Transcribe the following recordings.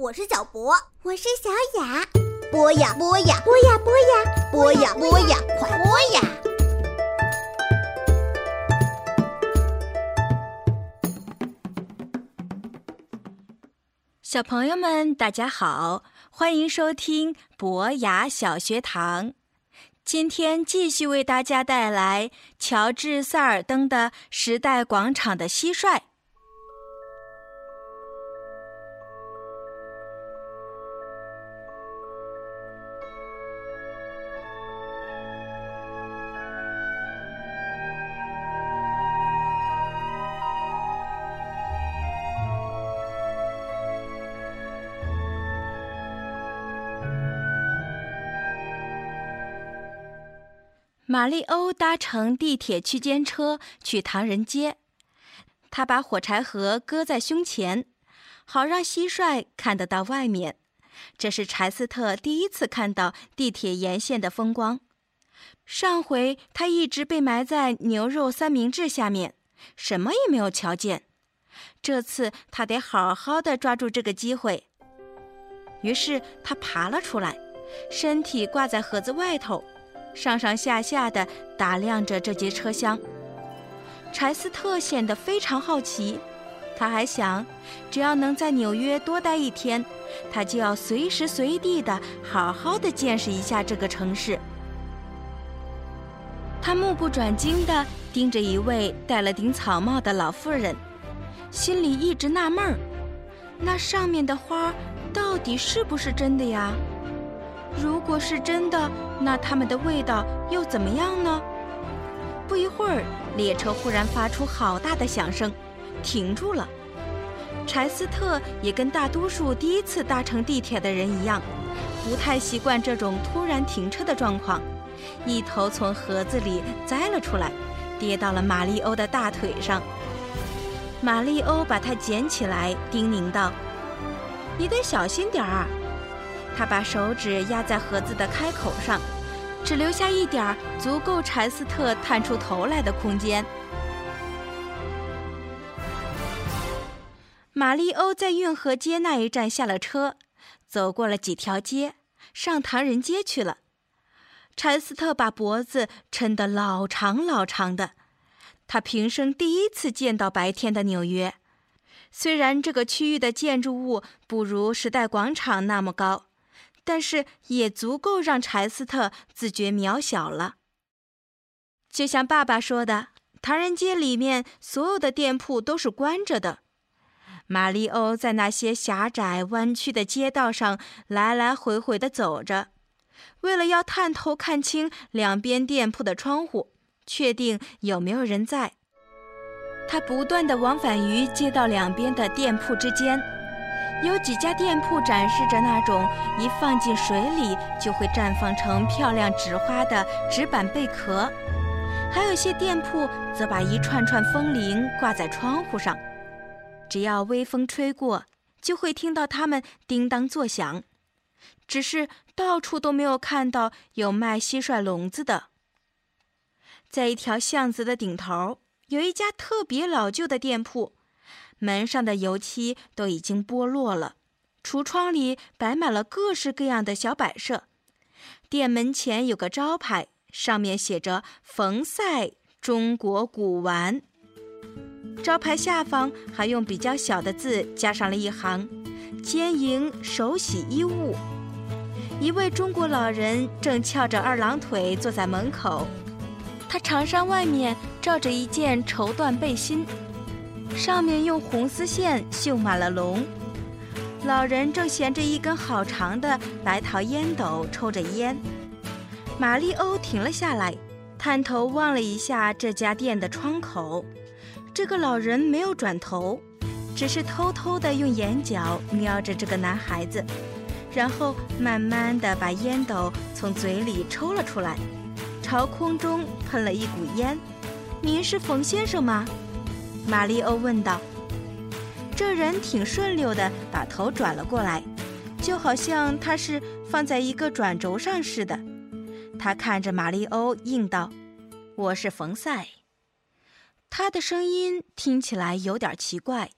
我是小博，我是小雅。播呀播呀，播呀播呀，播呀播呀，快播呀！小朋友们，大家好，欢迎收听博雅小学堂。今天继续为大家带来乔治·塞尔登的《时代广场的蟋蟀》。马里欧搭乘地铁区间车去唐人街，他把火柴盒搁在胸前，好让蟋蟀看得到外面。这是柴斯特第一次看到地铁沿线的风光。上回他一直被埋在牛肉三明治下面，什么也没有瞧见。这次他得好好的抓住这个机会。于是他爬了出来，身体挂在盒子外头。上上下下的打量着这节车厢，柴斯特显得非常好奇。他还想，只要能在纽约多待一天，他就要随时随地的好好的见识一下这个城市。他目不转睛地盯着一位戴了顶草帽的老妇人，心里一直纳闷儿：那上面的花到底是不是真的呀？如果是真的，那它们的味道又怎么样呢？不一会儿，列车忽然发出好大的响声，停住了。柴斯特也跟大多数第一次搭乘地铁的人一样，不太习惯这种突然停车的状况，一头从盒子里栽了出来，跌到了玛丽欧的大腿上。玛丽欧把它捡起来，叮咛道：“你得小心点儿。”他把手指压在盒子的开口上，只留下一点儿足够柴斯特探出头来的空间。玛丽欧在运河街那一站下了车，走过了几条街，上唐人街去了。柴斯特把脖子抻得老长老长的，他平生第一次见到白天的纽约。虽然这个区域的建筑物不如时代广场那么高。但是也足够让柴斯特自觉渺小了。就像爸爸说的，唐人街里面所有的店铺都是关着的。马里欧在那些狭窄弯曲的街道上来来回回地走着，为了要探头看清两边店铺的窗户，确定有没有人在。他不断地往返于街道两边的店铺之间。有几家店铺展示着那种一放进水里就会绽放成漂亮纸花的纸板贝壳，还有些店铺则把一串串风铃挂在窗户上，只要微风吹过，就会听到它们叮当作响。只是到处都没有看到有卖蟋蟀笼子的。在一条巷子的顶头，有一家特别老旧的店铺。门上的油漆都已经剥落了，橱窗里摆满了各式各样的小摆设。店门前有个招牌，上面写着“冯赛中国古玩”。招牌下方还用比较小的字加上了一行：“兼营手洗衣物。”一位中国老人正翘着二郎腿坐在门口，他长衫外面罩着一件绸缎背心。上面用红丝线绣满了龙。老人正衔着一根好长的白桃烟斗抽着烟。玛丽欧停了下来，探头望了一下这家店的窗口。这个老人没有转头，只是偷偷地用眼角瞄着这个男孩子，然后慢慢地把烟斗从嘴里抽了出来，朝空中喷了一股烟。您是冯先生吗？玛丽欧问道：“这人挺顺溜的，把头转了过来，就好像他是放在一个转轴上似的。”他看着玛丽欧，应道：“我是冯赛。”他的声音听起来有点奇怪，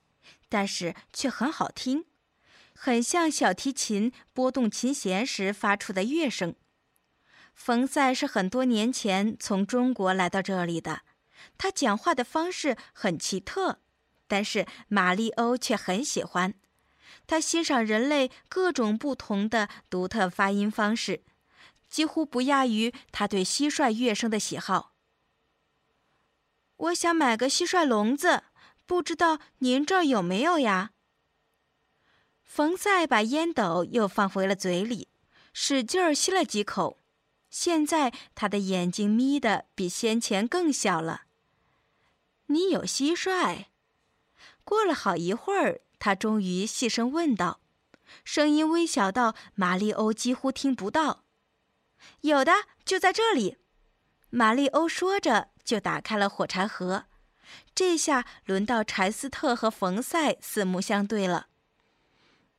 但是却很好听，很像小提琴拨动琴弦时发出的乐声。冯赛是很多年前从中国来到这里的，他讲话的方式很奇特，但是马利欧却很喜欢。他欣赏人类各种不同的独特发音方式，几乎不亚于他对蟋蟀乐声的喜好。我想买个蟋蟀笼子，不知道您这儿有没有呀？冯赛把烟斗又放回了嘴里，使劲儿吸了几口。现在他的眼睛眯得比先前更小了。你有蟋蟀？过了好一会儿，他终于细声问道，声音微小到玛丽欧几乎听不到。有的，就在这里。玛丽欧说着，就打开了火柴盒。这下轮到柴斯特和冯赛四目相对了。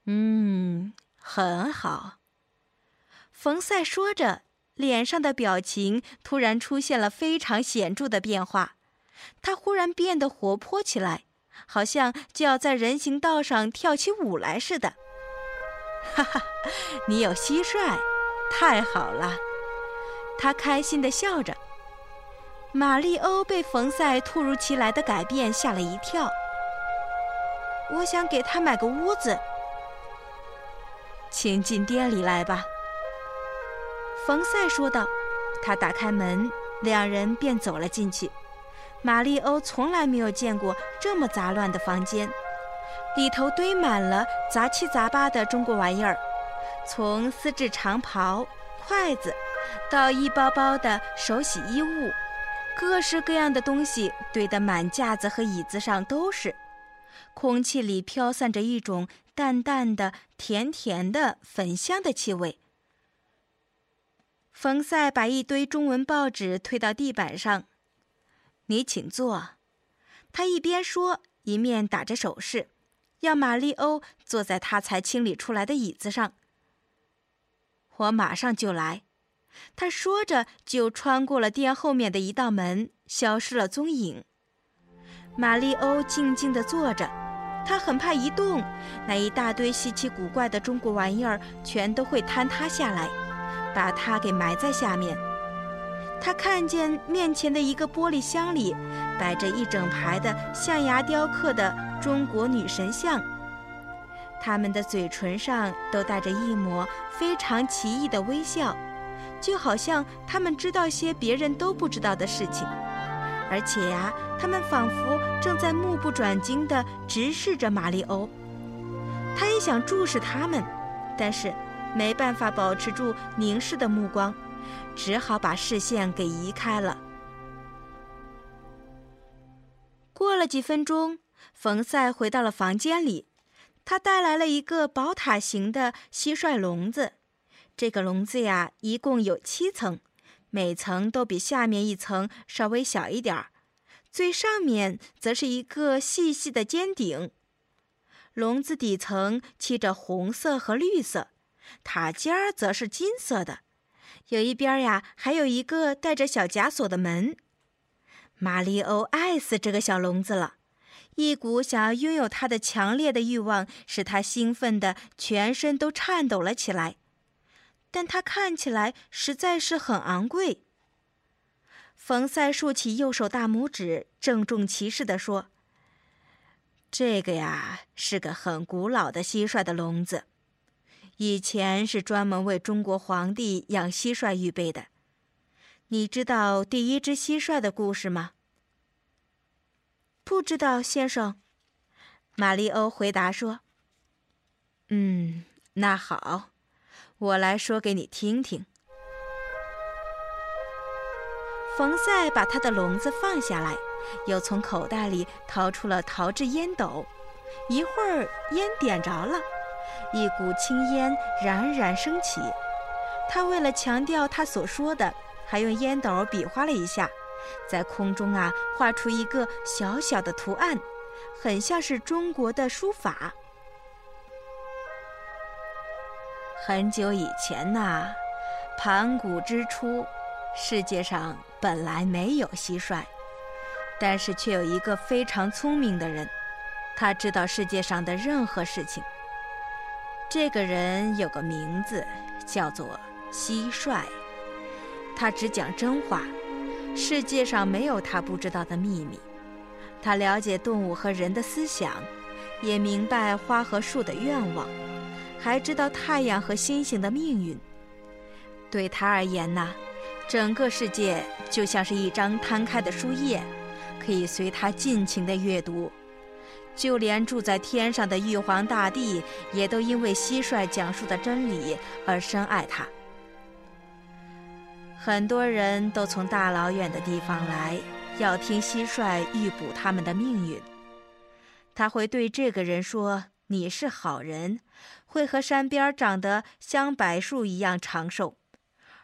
嗯，很好。冯赛说着。脸上的表情突然出现了非常显著的变化，他忽然变得活泼起来，好像就要在人行道上跳起舞来似的。哈哈，你有蟋蟀，太好了！他开心地笑着。马利欧被冯赛突如其来的改变吓了一跳。我想给他买个屋子，请进店里来吧。冯赛说道：“他打开门，两人便走了进去。玛丽欧从来没有见过这么杂乱的房间，里头堆满了杂七杂八的中国玩意儿，从丝质长袍、筷子，到一包包的手洗衣物，各式各样的东西堆得满架子和椅子上都是。空气里飘散着一种淡淡的、甜甜的、粉香的气味。”冯赛把一堆中文报纸推到地板上，“你请坐。”他一边说，一面打着手势，要马利欧坐在他才清理出来的椅子上。“我马上就来。”他说着，就穿过了店后面的一道门，消失了踪影。马利欧静静地坐着，他很怕一动，那一大堆稀奇古怪的中国玩意儿全都会坍塌下来。把它给埋在下面。他看见面前的一个玻璃箱里摆着一整排的象牙雕刻的中国女神像，他们的嘴唇上都带着一抹非常奇异的微笑，就好像他们知道些别人都不知道的事情。而且呀，他们仿佛正在目不转睛地直视着马里欧。他也想注视他们，但是。没办法保持住凝视的目光，只好把视线给移开了。过了几分钟，冯赛回到了房间里，他带来了一个宝塔形的蟋蟀笼子。这个笼子呀，一共有七层，每层都比下面一层稍微小一点儿，最上面则是一个细细的尖顶。笼子底层漆着红色和绿色。塔尖儿则是金色的，有一边呀，还有一个带着小枷锁的门。马里欧爱死这个小笼子了，一股想要拥有它的强烈的欲望使他兴奋的全身都颤抖了起来。但它看起来实在是很昂贵。冯赛竖起右手大拇指，郑重其事地说：“这个呀，是个很古老的蟋蟀的笼子。”以前是专门为中国皇帝养蟋蟀预备的。你知道第一只蟋蟀的故事吗？不知道，先生。玛丽欧回答说：“嗯，那好，我来说给你听听。”冯赛把他的笼子放下来，又从口袋里掏出了陶制烟斗，一会儿烟点着了。一股青烟冉冉升起，他为了强调他所说的，还用烟斗比划了一下，在空中啊画出一个小小的图案，很像是中国的书法。很久以前呐，盘古之初，世界上本来没有蟋蟀，但是却有一个非常聪明的人，他知道世界上的任何事情。这个人有个名字，叫做蟋蟀。他只讲真话，世界上没有他不知道的秘密。他了解动物和人的思想，也明白花和树的愿望，还知道太阳和星星的命运。对他而言呢，整个世界就像是一张摊开的书页，可以随他尽情的阅读。就连住在天上的玉皇大帝，也都因为蟋蟀讲述的真理而深爱他。很多人都从大老远的地方来，要听蟋蟀预卜他们的命运。他会对这个人说：“你是好人，会和山边长得像柏树一样长寿；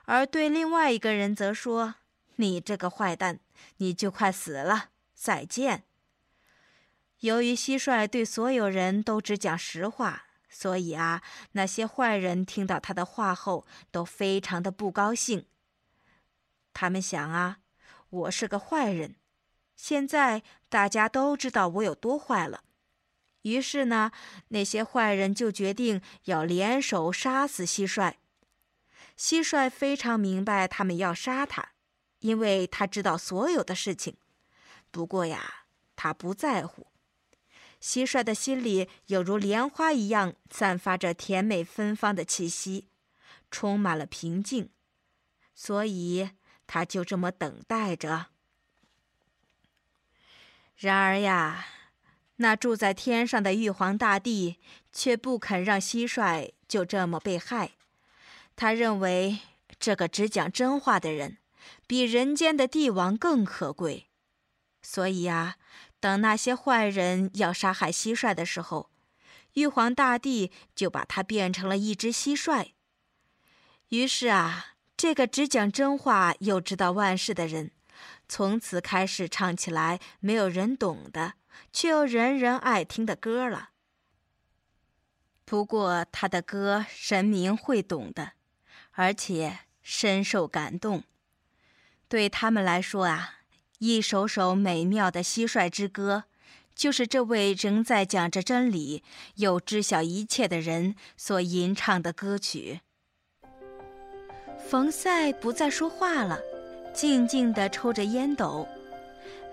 而对另外一个人则说：‘你这个坏蛋，你就快死了，再见。’”由于蟋蟀对所有人都只讲实话，所以啊，那些坏人听到他的话后都非常的不高兴。他们想啊，我是个坏人，现在大家都知道我有多坏了。于是呢，那些坏人就决定要联手杀死蟋蟀。蟋蟀非常明白他们要杀他，因为他知道所有的事情。不过呀，他不在乎。蟋蟀的心里有如莲花一样散发着甜美芬芳的气息，充满了平静，所以他就这么等待着。然而呀，那住在天上的玉皇大帝却不肯让蟋蟀就这么被害。他认为这个只讲真话的人，比人间的帝王更可贵，所以呀。等那些坏人要杀害蟋蟀的时候，玉皇大帝就把它变成了一只蟋蟀。于是啊，这个只讲真话又知道万事的人，从此开始唱起来没有人懂的，却又人人爱听的歌了。不过他的歌神明会懂的，而且深受感动。对他们来说啊。一首首美妙的蟋蟀之歌，就是这位仍在讲着真理又知晓一切的人所吟唱的歌曲。冯赛不再说话了，静静地抽着烟斗。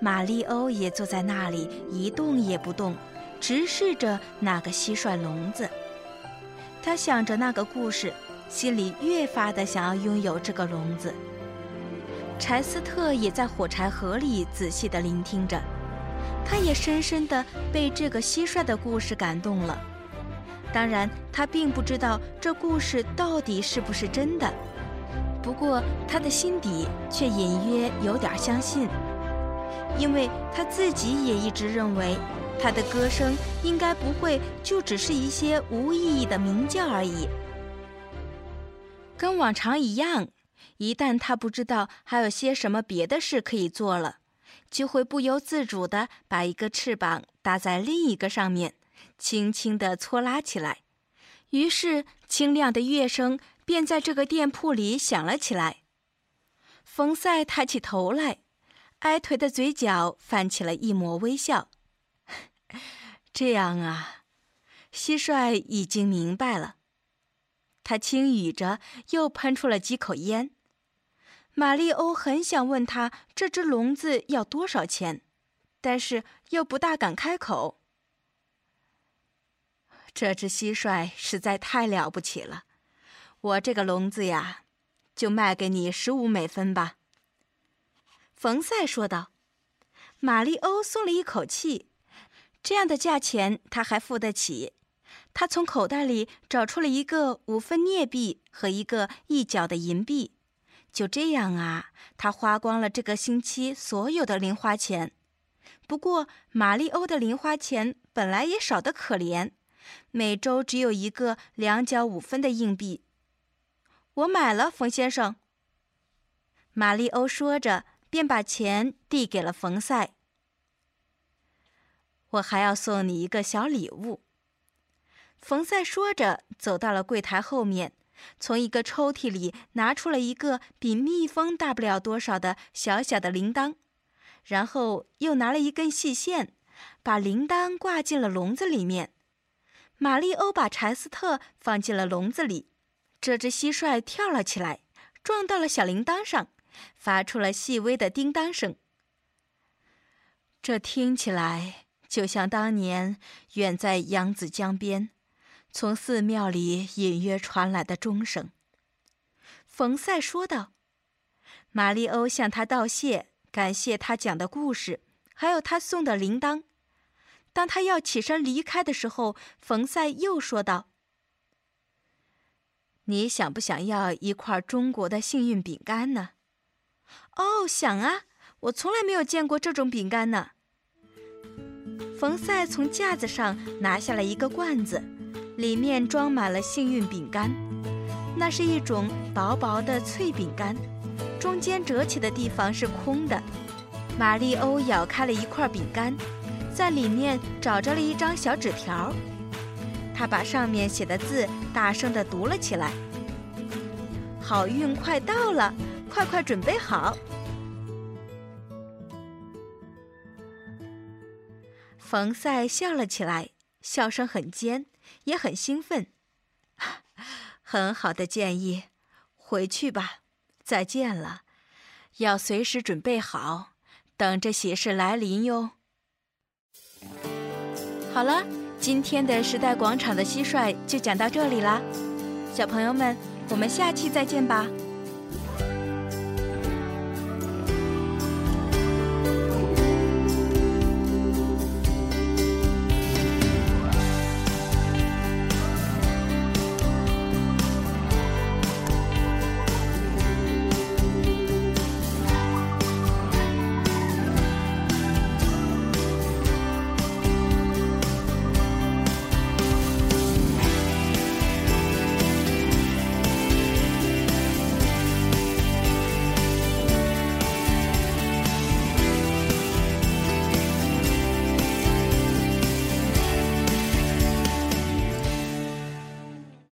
玛丽欧也坐在那里一动也不动，直视着那个蟋蟀笼子。他想着那个故事，心里越发的想要拥有这个笼子。柴斯特也在火柴盒里仔细地聆听着，他也深深地被这个蟋蟀的故事感动了。当然，他并不知道这故事到底是不是真的，不过他的心底却隐约有点相信，因为他自己也一直认为，他的歌声应该不会就只是一些无意义的鸣叫而已，跟往常一样。一旦他不知道还有些什么别的事可以做了，就会不由自主地把一个翅膀搭在另一个上面，轻轻地搓拉起来。于是，清亮的乐声便在这个店铺里响了起来。冯赛抬起头来，矮腿的嘴角泛起了一抹微笑。这样啊，蟋蟀已经明白了。他轻语着，又喷出了几口烟。玛丽欧很想问他这只笼子要多少钱，但是又不大敢开口。这只蟋蟀实在太了不起了，我这个笼子呀，就卖给你十五美分吧。”冯赛说道。玛丽欧松了一口气，这样的价钱他还付得起。他从口袋里找出了一个五分镍币和一个一角的银币。就这样啊，他花光了这个星期所有的零花钱。不过，玛丽欧的零花钱本来也少得可怜，每周只有一个两角五分的硬币。我买了，冯先生。玛丽欧说着，便把钱递给了冯赛。我还要送你一个小礼物。冯赛说着，走到了柜台后面。从一个抽屉里拿出了一个比蜜蜂大不了多少的小小的铃铛，然后又拿了一根细线，把铃铛挂进了笼子里面。玛丽欧把柴斯特放进了笼子里，这只蟋蟀跳了起来，撞到了小铃铛上，发出了细微的叮当声。这听起来就像当年远在扬子江边，从寺庙里隐约传来的钟声。冯赛说道：“玛丽欧向他道谢，感谢他讲的故事，还有他送的铃铛。”当他要起身离开的时候，冯赛又说道：“你想不想要一块中国的幸运饼干呢？”“哦，想啊！我从来没有见过这种饼干呢。”冯赛从架子上拿下了一个罐子，里面装满了幸运饼干。那是一种薄薄的脆饼干，中间折起的地方是空的。玛丽欧咬开了一块饼干。在里面找着了一张小纸条，他把上面写的字大声地读了起来：“好运快到了，快快准备好。”冯赛笑了起来，笑声很尖，也很兴奋。很好的建议，回去吧，再见了，要随时准备好，等着喜事来临哟。好了，今天的时代广场的蟋蟀就讲到这里啦，小朋友们，我们下期再见吧。